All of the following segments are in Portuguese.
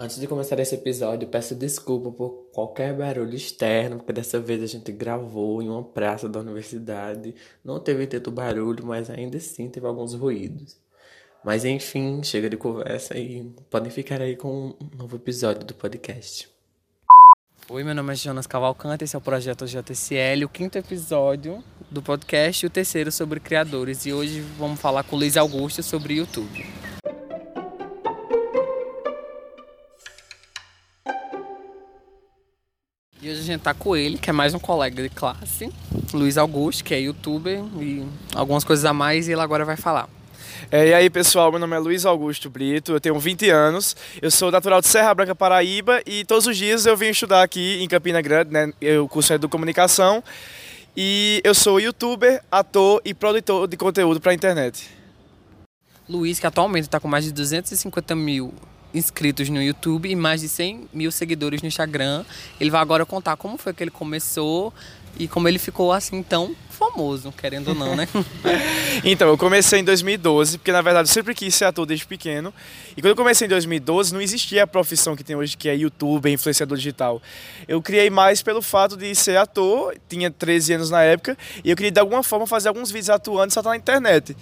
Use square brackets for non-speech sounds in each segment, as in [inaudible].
Antes de começar esse episódio, peço desculpa por qualquer barulho externo, porque dessa vez a gente gravou em uma praça da universidade. Não teve tanto barulho, mas ainda assim teve alguns ruídos. Mas enfim, chega de conversa e podem ficar aí com um novo episódio do podcast. Oi, meu nome é Jonas Cavalcante, esse é o projeto JTCL, o quinto episódio do podcast e o terceiro sobre criadores. E hoje vamos falar com o Luiz Augusto sobre YouTube. E hoje a gente tá com ele, que é mais um colega de classe, Luiz Augusto, que é youtuber e algumas coisas a mais, e ele agora vai falar. É, e aí, pessoal, meu nome é Luiz Augusto Brito, eu tenho 20 anos, eu sou natural de Serra Branca, Paraíba, e todos os dias eu venho estudar aqui em Campina Grande, né? Eu curso de Comunicação, e eu sou youtuber, ator e produtor de conteúdo para a internet. Luiz, que atualmente está com mais de 250 mil inscritos no YouTube e mais de 100 mil seguidores no Instagram. Ele vai agora contar como foi que ele começou e como ele ficou assim tão famoso, querendo ou não, né? [laughs] então, eu comecei em 2012, porque na verdade eu sempre quis ser ator desde pequeno. E quando eu comecei em 2012, não existia a profissão que tem hoje, que é youtuber, influenciador digital. Eu criei mais pelo fato de ser ator, tinha 13 anos na época, e eu queria de alguma forma fazer alguns vídeos atuando só na internet.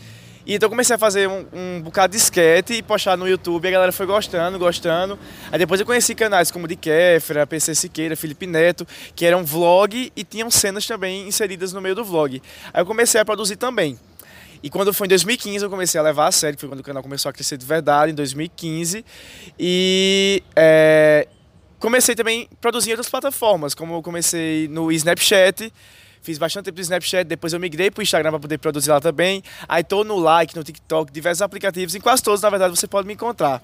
E então comecei a fazer um, um bocado de sketch e postar no YouTube. A galera foi gostando, gostando. Aí depois eu conheci canais como de Kéfera, PC Siqueira, Felipe Neto, que eram vlog e tinham cenas também inseridas no meio do vlog. Aí eu comecei a produzir também. E quando foi em 2015 eu comecei a levar a sério, que foi quando o canal começou a crescer de verdade, em 2015. E é, comecei também a produzir em outras plataformas, como eu comecei no Snapchat, Fiz bastante tempo no Snapchat, depois eu migrei para o Instagram para poder produzir lá também. Aí estou no Like, no TikTok, diversos aplicativos, em quase todos, na verdade, você pode me encontrar.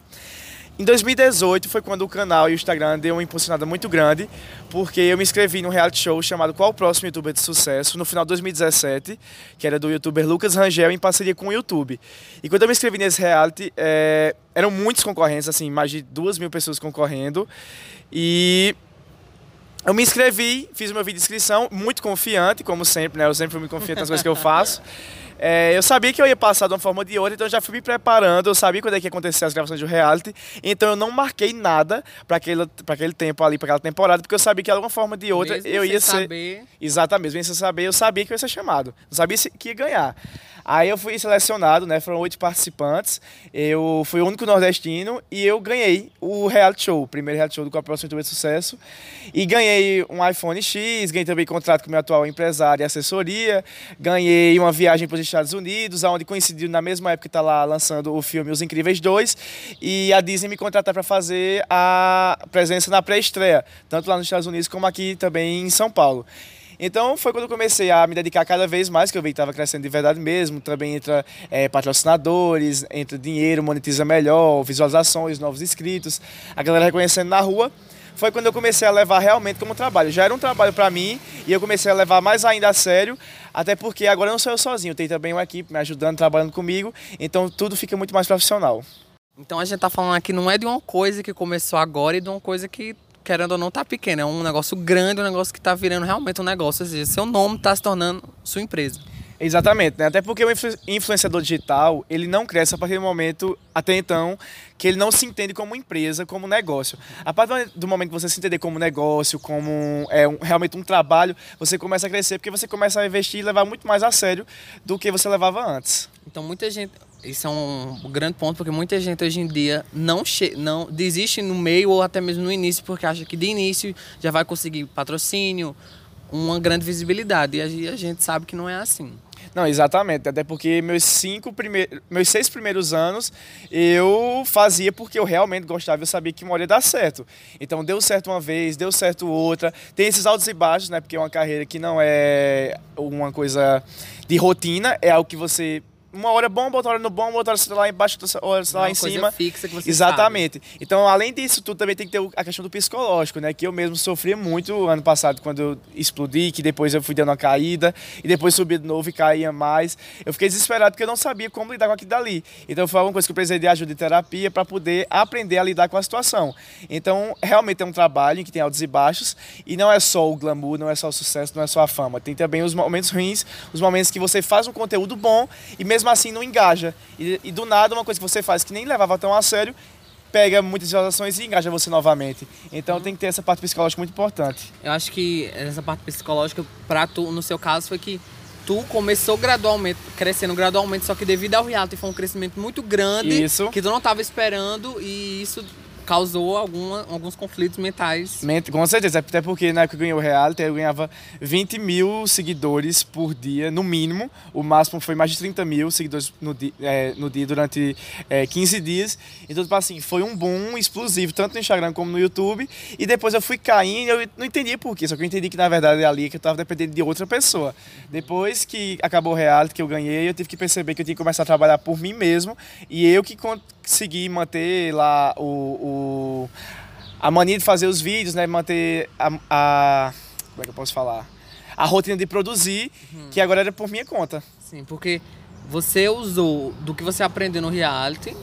Em 2018 foi quando o canal e o Instagram deu uma impulsionada muito grande, porque eu me inscrevi num reality show chamado Qual o Próximo YouTuber de Sucesso, no final de 2017, que era do youtuber Lucas Rangel, em parceria com o YouTube. E quando eu me inscrevi nesse reality, é, eram muitos concorrentes, assim, mais de duas mil pessoas concorrendo. E eu me inscrevi, fiz o meu vídeo de inscrição, muito confiante, como sempre, né? Eu sempre fui muito confiante nas coisas que eu faço. [laughs] É, eu sabia que eu ia passar de uma forma ou de outra, então eu já fui me preparando, eu sabia quando é que ia acontecer as gravações do reality, então eu não marquei nada para aquele, aquele tempo ali, para aquela temporada, porque eu sabia que de alguma forma ou de outra Mesmo eu ia ser. Saber... Exatamente, mesmo sem saber, eu sabia que eu ia ser chamado. Não sabia que ia ganhar. Aí eu fui selecionado, né? Foram oito participantes. Eu fui o único nordestino e eu ganhei o reality show, o primeiro reality show do Copa Próximo de Sucesso. E ganhei um iPhone X, ganhei também contrato com meu atual empresário e assessoria. Ganhei uma viagem para os Estados Unidos, onde coincidiu na mesma época que está lá lançando o filme Os Incríveis 2. E a Disney me contratou para fazer a presença na pré-estreia, tanto lá nos Estados Unidos como aqui também em São Paulo. Então foi quando eu comecei a me dedicar cada vez mais, que eu vi que estava crescendo de verdade mesmo. Também entra é, patrocinadores, entra dinheiro, monetiza melhor, visualizações, novos inscritos, a galera reconhecendo na rua. Foi quando eu comecei a levar realmente como trabalho. Já era um trabalho para mim e eu comecei a levar mais ainda a sério, até porque agora não sou eu sozinho, tem também uma equipe me ajudando, trabalhando comigo, então tudo fica muito mais profissional. Então a gente tá falando aqui não é de uma coisa que começou agora e de uma coisa que querendo ou não, tá pequeno. É um negócio grande, um negócio que tá virando realmente um negócio. Ou seja, seu nome tá se tornando sua empresa. Exatamente, né? Até porque o influenciador digital, ele não cresce a partir do momento, até então, que ele não se entende como empresa, como negócio. A partir do momento que você se entender como negócio, como é, um, realmente um trabalho, você começa a crescer porque você começa a investir e levar muito mais a sério do que você levava antes. Então, muita gente isso é um grande ponto, porque muita gente hoje em dia não, não desiste no meio ou até mesmo no início, porque acha que de início já vai conseguir patrocínio, uma grande visibilidade. E a gente sabe que não é assim. Não, exatamente. Até porque meus cinco primeiros, meus seis primeiros anos eu fazia porque eu realmente gostava, eu sabia que uma hora ia dar certo. Então deu certo uma vez, deu certo outra. Tem esses altos e baixos, né? Porque é uma carreira que não é uma coisa de rotina, é algo que você uma hora é bom, outra hora no bom, outra hora lá embaixo, outra hora lá em cima. fixa que você Exatamente. Sabe. Então, além disso tudo, também tem que ter a questão do psicológico, né? Que eu mesmo sofri muito ano passado quando eu explodi, que depois eu fui dando uma caída e depois subi de novo e caía mais. Eu fiquei desesperado porque eu não sabia como lidar com aquilo dali. Então, foi uma coisa que eu precisei de ajuda de terapia para poder aprender a lidar com a situação. Então, realmente é um trabalho em que tem altos e baixos e não é só o glamour, não é só o sucesso, não é só a fama. Tem também os momentos ruins, os momentos que você faz um conteúdo bom e mesmo mesmo assim não engaja. E, e, do nada, uma coisa que você faz que nem levava tão a sério, pega muitas visualizações e engaja você novamente. Então tem que ter essa parte psicológica muito importante. Eu acho que essa parte psicológica, pra tu, no seu caso, foi que tu começou gradualmente, crescendo gradualmente, só que devido ao reality foi um crescimento muito grande Isso. que tu não estava esperando e isso causou alguma, alguns conflitos mentais. Com certeza, até porque na época que eu ganhei o reality, eu ganhava 20 mil seguidores por dia, no mínimo. O máximo foi mais de 30 mil seguidores no dia, é, no dia durante é, 15 dias. Então, tipo assim, foi um boom explosivo, tanto no Instagram como no YouTube. E depois eu fui caindo, eu não entendi por quê, só que eu entendi que na verdade é ali que eu estava dependendo de outra pessoa. Depois que acabou o reality, que eu ganhei, eu tive que perceber que eu tinha que começar a trabalhar por mim mesmo. E eu que consegui manter lá o, o, a mania de fazer os vídeos, né? Manter a, a, Como é que eu posso falar? A rotina de produzir, uhum. que agora era por minha conta. Sim, porque você usou do que você aprendeu no reality.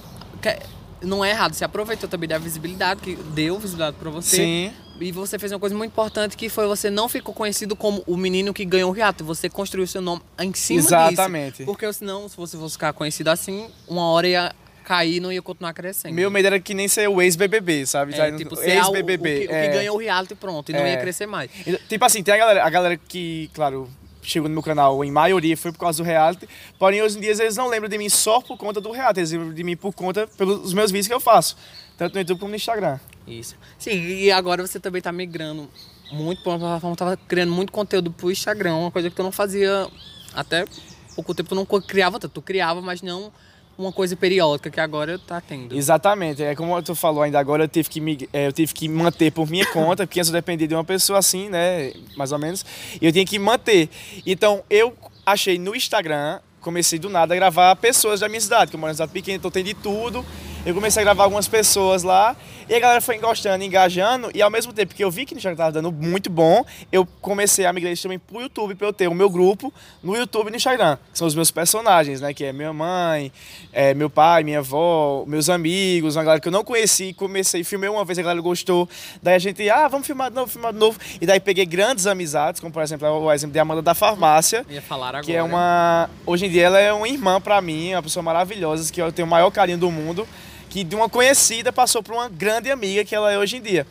Não é errado, você aproveitou também da visibilidade, que deu visibilidade para você. Sim. E você fez uma coisa muito importante que foi você não ficou conhecido como o menino que ganhou o reality. Você construiu seu nome em cima Exatamente. disso. Porque senão, se você fosse ficar conhecido assim, uma hora ia cair não ia continuar crescendo. Meu medo era que nem ser o ex-BBB, sabe? É, tipo, ex-BBB. O, o, que, é. o que ganhou o reality pronto, e não é. ia crescer mais. Tipo assim, tem a galera, a galera que, claro, chegou no meu canal, em maioria foi por causa do reality, porém hoje em dia eles não lembram de mim só por conta do reality, eles lembram de mim por conta pelos meus vídeos que eu faço, tanto no YouTube como no Instagram. Isso. Sim, e agora você também tá migrando muito para uma plataforma, tava criando muito conteúdo pro Instagram, uma coisa que tu não fazia até pouco tempo, tu não criava tanto, tu criava, mas não uma coisa periódica que agora está tendo. Exatamente. É como tu falou ainda agora, eu tive que, me, é, eu tive que manter por minha conta, porque antes eu dependia de uma pessoa assim, né? Mais ou menos. E eu tinha que manter. Então, eu achei no Instagram, comecei do nada a gravar pessoas da minha cidade, que eu moro em cidade pequena, então tem de tudo. Eu comecei a gravar algumas pessoas lá e a galera foi gostando, engajando. E ao mesmo tempo que eu vi que o Instagram estava dando muito bom, eu comecei a migrar também pro YouTube, para eu ter o meu grupo no YouTube e no Instagram. Que são os meus personagens, né? Que é minha mãe, é, meu pai, minha avó, meus amigos, uma galera que eu não conheci. Comecei, filmei uma vez, a galera gostou. Daí a gente, ah, vamos filmar de novo, filmar de novo. E daí peguei grandes amizades, como por exemplo o exemplo de Amanda da Farmácia. Ia falar agora. Que é uma. Hoje em dia ela é uma irmã para mim, uma pessoa maravilhosa, que eu tenho o maior carinho do mundo que de uma conhecida passou para uma grande amiga que ela é hoje em dia.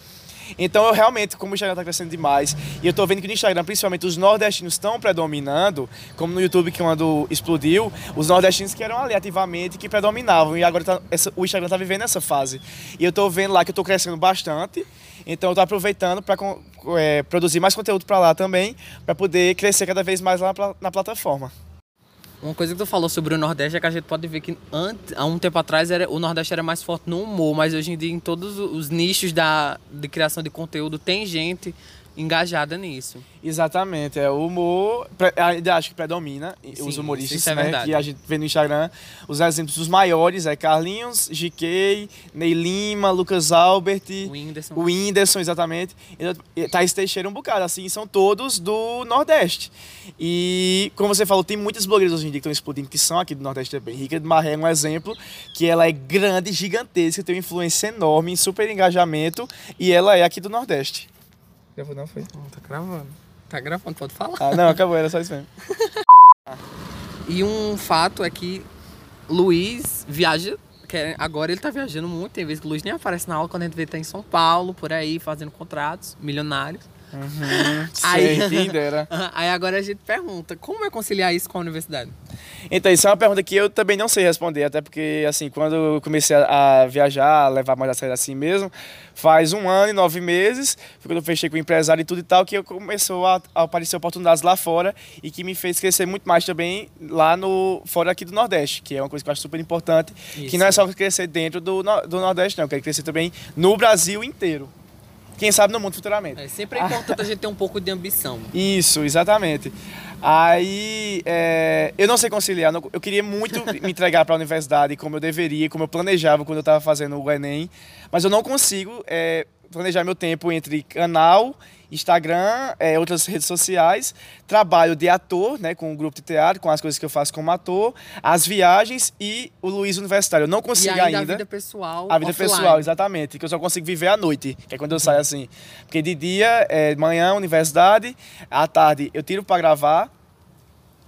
Então eu realmente, como o Instagram está crescendo demais, e eu estou vendo que no Instagram, principalmente os nordestinos estão predominando, como no YouTube que quando explodiu, os nordestinos que eram ali ativamente que predominavam. E agora tá, essa, o Instagram está vivendo essa fase. E eu estou vendo lá que eu estou crescendo bastante. Então eu estou aproveitando para é, produzir mais conteúdo para lá também, para poder crescer cada vez mais lá na plataforma. Uma coisa que tu falou sobre o Nordeste é que a gente pode ver que antes, há um tempo atrás era, o Nordeste era mais forte no humor, mas hoje em dia em todos os nichos da, de criação de conteúdo tem gente engajada nisso. Exatamente, é o humor, ainda acho que predomina Sim, os humoristas, é né, que a gente vê no Instagram, os exemplos dos maiores é Carlinhos, GK, Ney Lima, Lucas Albert, o Whindersson, o Whindersson exatamente, Thaís Teixeira um bocado, assim, são todos do Nordeste. E, como você falou, tem muitas blogueiras hoje em dia que estão explodindo, que são aqui do Nordeste também. Rica de Marré é um exemplo, que ela é grande, gigantesca, tem uma influência enorme, super engajamento, e ela é aqui do Nordeste. Gravou não, foi? Não, tá gravando. Tá gravando, pode falar. Ah, não, acabou, era só isso mesmo. [laughs] e um fato é que Luiz viaja. Que agora ele tá viajando muito, tem vezes que o Luiz nem aparece na aula quando a gente vê ele tá em São Paulo, por aí, fazendo contratos milionários. Uhum, aí, sei, [laughs] aí agora a gente pergunta, como é conciliar isso com a universidade? Então, isso é uma pergunta que eu também não sei responder, até porque, assim, quando eu comecei a viajar, levar mais a sério assim mesmo, faz um ano e nove meses, foi quando eu fechei com o empresário e tudo e tal, que eu começou a, a aparecer oportunidades lá fora e que me fez crescer muito mais também lá no, fora aqui do Nordeste, que é uma coisa que eu acho super importante, isso. que não é só crescer dentro do, do Nordeste, não, eu quero crescer também no Brasil inteiro. Quem sabe no mundo futuramente. É sempre é importante a gente ter um pouco de ambição. Isso, exatamente. Aí é, eu não sei conciliar. Eu queria muito [laughs] me entregar para a universidade como eu deveria, como eu planejava quando eu estava fazendo o Enem, mas eu não consigo é, planejar meu tempo entre canal Instagram, é, outras redes sociais, trabalho de ator, né, com o grupo de teatro, com as coisas que eu faço como ator, as viagens e o Luiz Universitário. Eu não consigo e ainda. A vida pessoal. A vida offline. pessoal, exatamente. Que eu só consigo viver à noite, que é quando eu saio assim. Porque de dia, é, manhã, universidade, à tarde eu tiro para gravar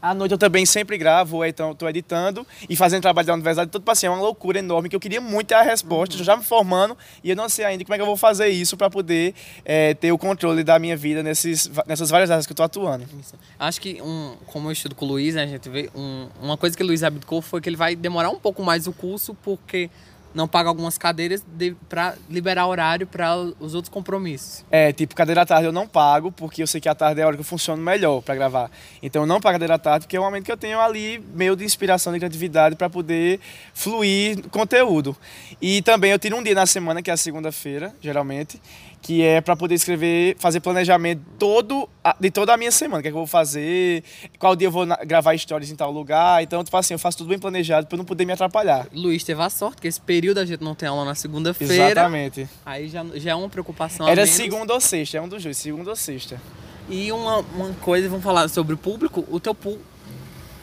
À noite eu também sempre gravo, então estou editando e fazendo trabalho da universidade. Então, tipo assim, é uma loucura enorme que eu queria muito ter a resposta, uhum. já me formando e eu não sei ainda como é que eu vou fazer isso para poder é, ter o controle da minha vida nesses, nessas várias áreas que eu estou atuando. Isso. Acho que, um, como eu estudo com o Luiz, né, a gente vê um, uma coisa que o Luiz abdicou foi que ele vai demorar um pouco mais o curso porque não paga algumas cadeiras para liberar horário para os outros compromissos. É, tipo, cadeira à tarde eu não pago, porque eu sei que a tarde é a hora que eu funciono melhor para gravar. Então eu não pago cadeira à tarde, porque é o momento que eu tenho ali meio de inspiração, de criatividade para poder fluir conteúdo. E também eu tiro um dia na semana, que é a segunda-feira, geralmente, que é para poder escrever, fazer planejamento todo de toda a minha semana, o que, é que eu vou fazer, qual dia eu vou gravar histórias em tal lugar. Então, tipo assim, eu faço tudo bem planejado para não poder me atrapalhar. Luiz teve a sorte que esse período a gente não tem aula na segunda-feira. Exatamente. Aí já, já é uma preocupação. Era segunda ou sexta, é um dos dois, segunda ou sexta. E uma, uma coisa, vamos falar sobre o público, o teu público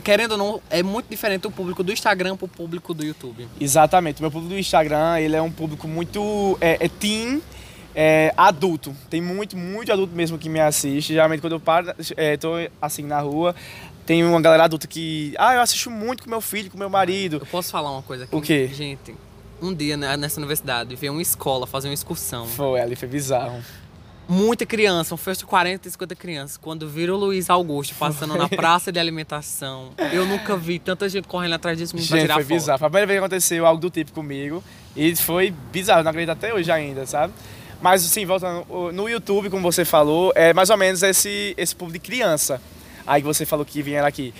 querendo ou não, é muito diferente o público do Instagram pro público do YouTube. Exatamente. O meu público do Instagram, ele é um público muito é, é teen é, adulto. Tem muito, muito adulto mesmo que me assiste. Geralmente quando eu paro, é, tô assim na rua, tem uma galera adulta que. Ah, eu assisto muito com meu filho, com meu marido. Eu posso falar uma coisa aqui? O quê? Gente, um dia né, nessa universidade, veio uma escola fazer uma excursão. Foi, ali foi bizarro. Muita criança, um festa de 40, 50 crianças. Quando viram o Luiz Augusto passando na praça de alimentação, eu nunca vi tanta gente correndo atrás disso gente, pra tirar foi foto. bizarro. Foi a primeira vez que aconteceu algo do tipo comigo. E foi bizarro, não acredito até hoje ainda, sabe? Mas, assim, voltando, no YouTube, como você falou, é mais ou menos esse, esse público de criança. Aí que você falou que vieram aqui.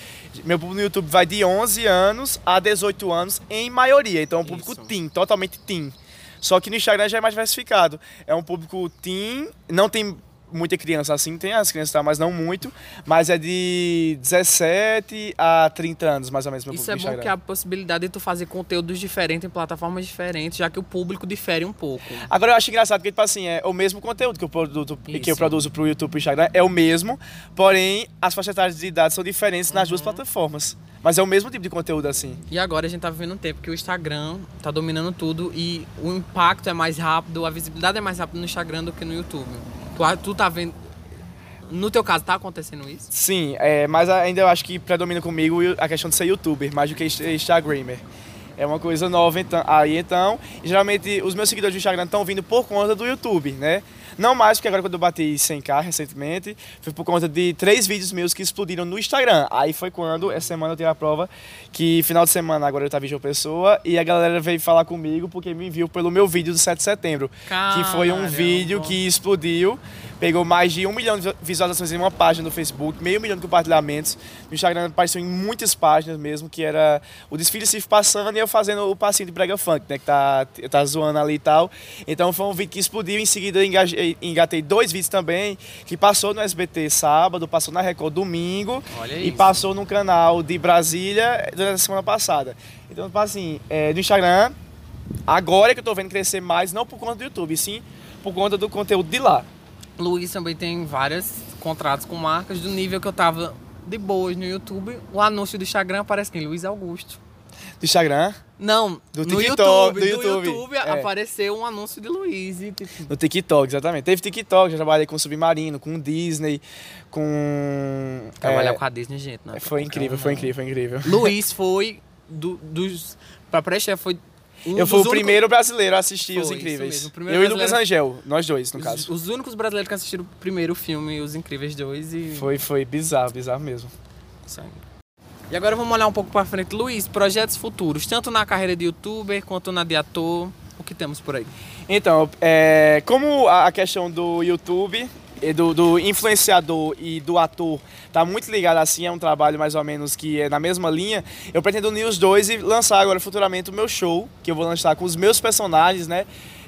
Meu público no YouTube vai de 11 anos a 18 anos, em maioria. Então é um público Isso. teen, totalmente teen. Só que no Instagram já é mais diversificado. É um público teen, não tem muita criança assim, tem as crianças, tá, mas não muito, mas é de 17 a 30 anos, mais ou menos. Isso é bom que a possibilidade de tu fazer conteúdos diferentes em plataformas diferentes, já que o público difere um pouco. Agora eu acho engraçado que, tipo assim, é o mesmo conteúdo que eu, produzo, que eu produzo pro YouTube e Instagram, é o mesmo, porém as faixas de idade são diferentes nas duas uhum. plataformas. Mas é o mesmo tipo de conteúdo assim. E agora a gente tá vivendo um tempo que o Instagram tá dominando tudo e o impacto é mais rápido, a visibilidade é mais rápida no Instagram do que no YouTube. Tu, tu tá vendo. No teu caso, tá acontecendo isso? Sim, é, mas ainda eu acho que predomina comigo a questão de ser youtuber, mais do que Instagramer. É uma coisa nova então, aí então. geralmente os meus seguidores do Instagram estão vindo por conta do YouTube, né? Não mais, porque agora quando eu bati 100k recentemente, foi por conta de três vídeos meus que explodiram no Instagram. Aí foi quando, essa semana eu tive a prova, que final de semana agora eu tava em João Pessoa, e a galera veio falar comigo porque me viu pelo meu vídeo do 7 de setembro. Caramba. Que foi um vídeo que explodiu, pegou mais de um milhão de visualizações em uma página no Facebook, meio milhão de compartilhamentos. No Instagram apareceu em muitas páginas mesmo, que era o desfile se passando e eu fazendo o passinho de brega funk, né? Que tá, tá zoando ali e tal. Então foi um vídeo que explodiu, em seguida engajei engatei dois vídeos também, que passou no SBT sábado, passou na Record domingo Olha e isso. passou no canal de Brasília durante a semana passada. Então, tipo assim, é, no Instagram, agora que eu tô vendo crescer mais, não por conta do YouTube, sim por conta do conteúdo de lá. Luiz também tem vários contratos com marcas do nível que eu tava de boas no YouTube. O anúncio do Instagram aparece quem? Luiz Augusto do Instagram? Não, do no TikTok, YouTube, do YouTube, YouTube é. apareceu um anúncio de Luiz. E... Tipo, no TikTok, exatamente. Teve TikTok, já trabalhei com Submarino, com Disney, com... Trabalhar é, com a Disney, gente. Não, foi incrível, foi incrível, foi incrível. Luiz [laughs] foi do, dos... Pra pré-chefe foi um eu fui o únicos... primeiro brasileiro a assistir Foi, Os Incríveis. eu brasileiro... e Lucas Angel, nós dois, no os, caso. Os únicos brasileiros que assistiram o primeiro filme, Os Incríveis 2 e... Foi, foi bizarro, bizarro mesmo. Aí. E agora vamos olhar um pouco para frente. Luiz, projetos futuros, tanto na carreira de youtuber quanto na de ator, o que temos por aí? Então, é, como a questão do YouTube, do, do, influenciador e do ator tá muito ligado assim, é um trabalho mais ou menos que é na mesma linha, eu pretendo unir os dois e lançar agora futuramente o meu show, que eu vou lançar com os meus personagens, né?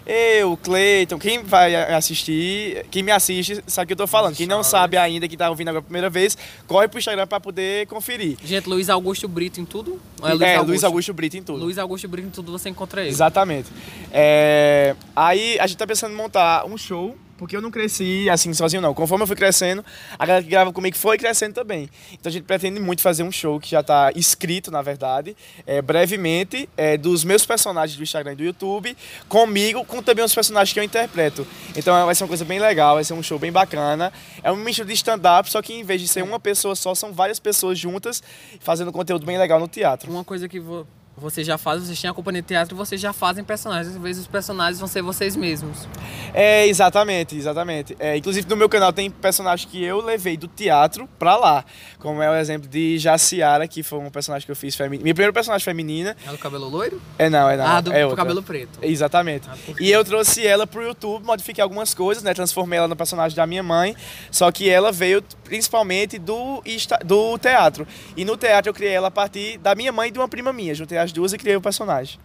Eu, Cleiton, quem vai assistir, quem me assiste, sabe o que eu tô falando. Quem não sabe ainda, que tá ouvindo agora a primeira vez, corre pro Instagram para poder conferir. Gente, Luiz Augusto Brito em tudo? É, Luiz, é, Augusto. Luiz Augusto Brito em tudo. Luiz Augusto Brito em tudo você encontra ele. Exatamente. É, aí a gente tá pensando em montar um show porque eu não cresci assim sozinho, não. Conforme eu fui crescendo, a galera que grava comigo foi crescendo também. Então a gente pretende muito fazer um show que já está escrito, na verdade, é, brevemente, é, dos meus personagens do Instagram e do YouTube, comigo, com também os personagens que eu interpreto. Então vai ser uma coisa bem legal, vai ser um show bem bacana. É um misto de stand-up, só que em vez de ser uma pessoa só, são várias pessoas juntas fazendo conteúdo bem legal no teatro. Uma coisa que vo você já faz, vocês têm a companhia de teatro, vocês já fazem personagens. Às vezes os personagens vão ser vocês mesmos. É, exatamente, exatamente. É, inclusive no meu canal tem personagem que eu levei do teatro pra lá. Como é o exemplo de Jaciara, que foi um personagem que eu fiz feminina. Minha primeira personagem feminina. É do cabelo loiro? É não, é não. Ah, do, é do cabelo preto. Exatamente. Ah, e eu trouxe ela pro YouTube, modifiquei algumas coisas, né? Transformei ela no personagem da minha mãe. Só que ela veio principalmente do, do teatro. E no teatro eu criei ela a partir da minha mãe e de uma prima minha. Juntei as duas e criei o personagem.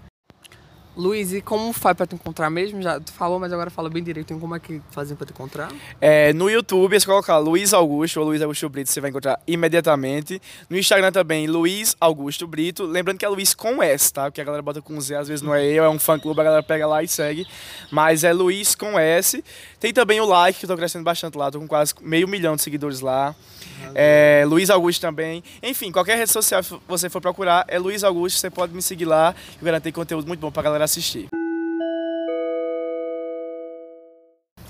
Luiz, e como faz para te encontrar mesmo? Já tu falou, mas agora fala bem direito em como é que fazem para te encontrar. É, no YouTube, é só colocar Luiz Augusto ou Luiz Augusto Brito, você vai encontrar imediatamente. No Instagram também, Luiz Augusto Brito. Lembrando que é Luiz com S, tá? Porque a galera bota com Z, às vezes não é eu, é um fã clube, a galera pega lá e segue. Mas é Luiz com S. Tem também o like, que eu tô crescendo bastante lá, tô com quase meio milhão de seguidores lá. É, Luiz Augusto também. Enfim, qualquer rede social que você for procurar, é Luiz Augusto, você pode me seguir lá. Eu garanto conteúdo muito bom pra galera assistir.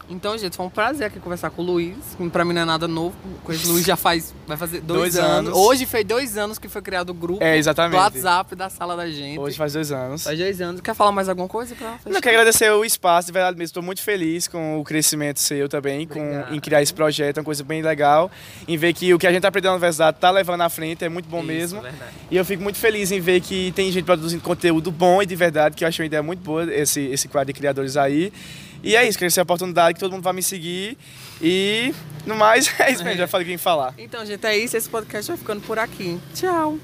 Então, gente, foi um prazer aqui conversar com o Luiz. Pra mim não é nada novo. Com esse Luiz já faz. Vai fazer dois, dois anos. anos. Hoje fez dois anos que foi criado o grupo é, exatamente. do WhatsApp da sala da gente. Hoje faz dois anos. Faz dois anos. Quer falar mais alguma coisa pra? Não, quero agradecer o espaço, de verdade mesmo. Estou muito feliz com o crescimento seu também, com, em criar esse projeto. É uma coisa bem legal. Em ver que o que a gente tá aprendendo na universidade tá levando à frente, é muito bom Isso, mesmo. Verdade. E eu fico muito feliz em ver que tem gente produzindo conteúdo bom e de verdade, que eu acho uma ideia muito boa, esse, esse quadro de criadores aí. E é isso, queria ser a oportunidade que todo mundo vai me seguir. E no mais, [laughs] é isso mesmo, já falei o que falar. Então, gente, é isso. Esse podcast vai ficando por aqui. Tchau.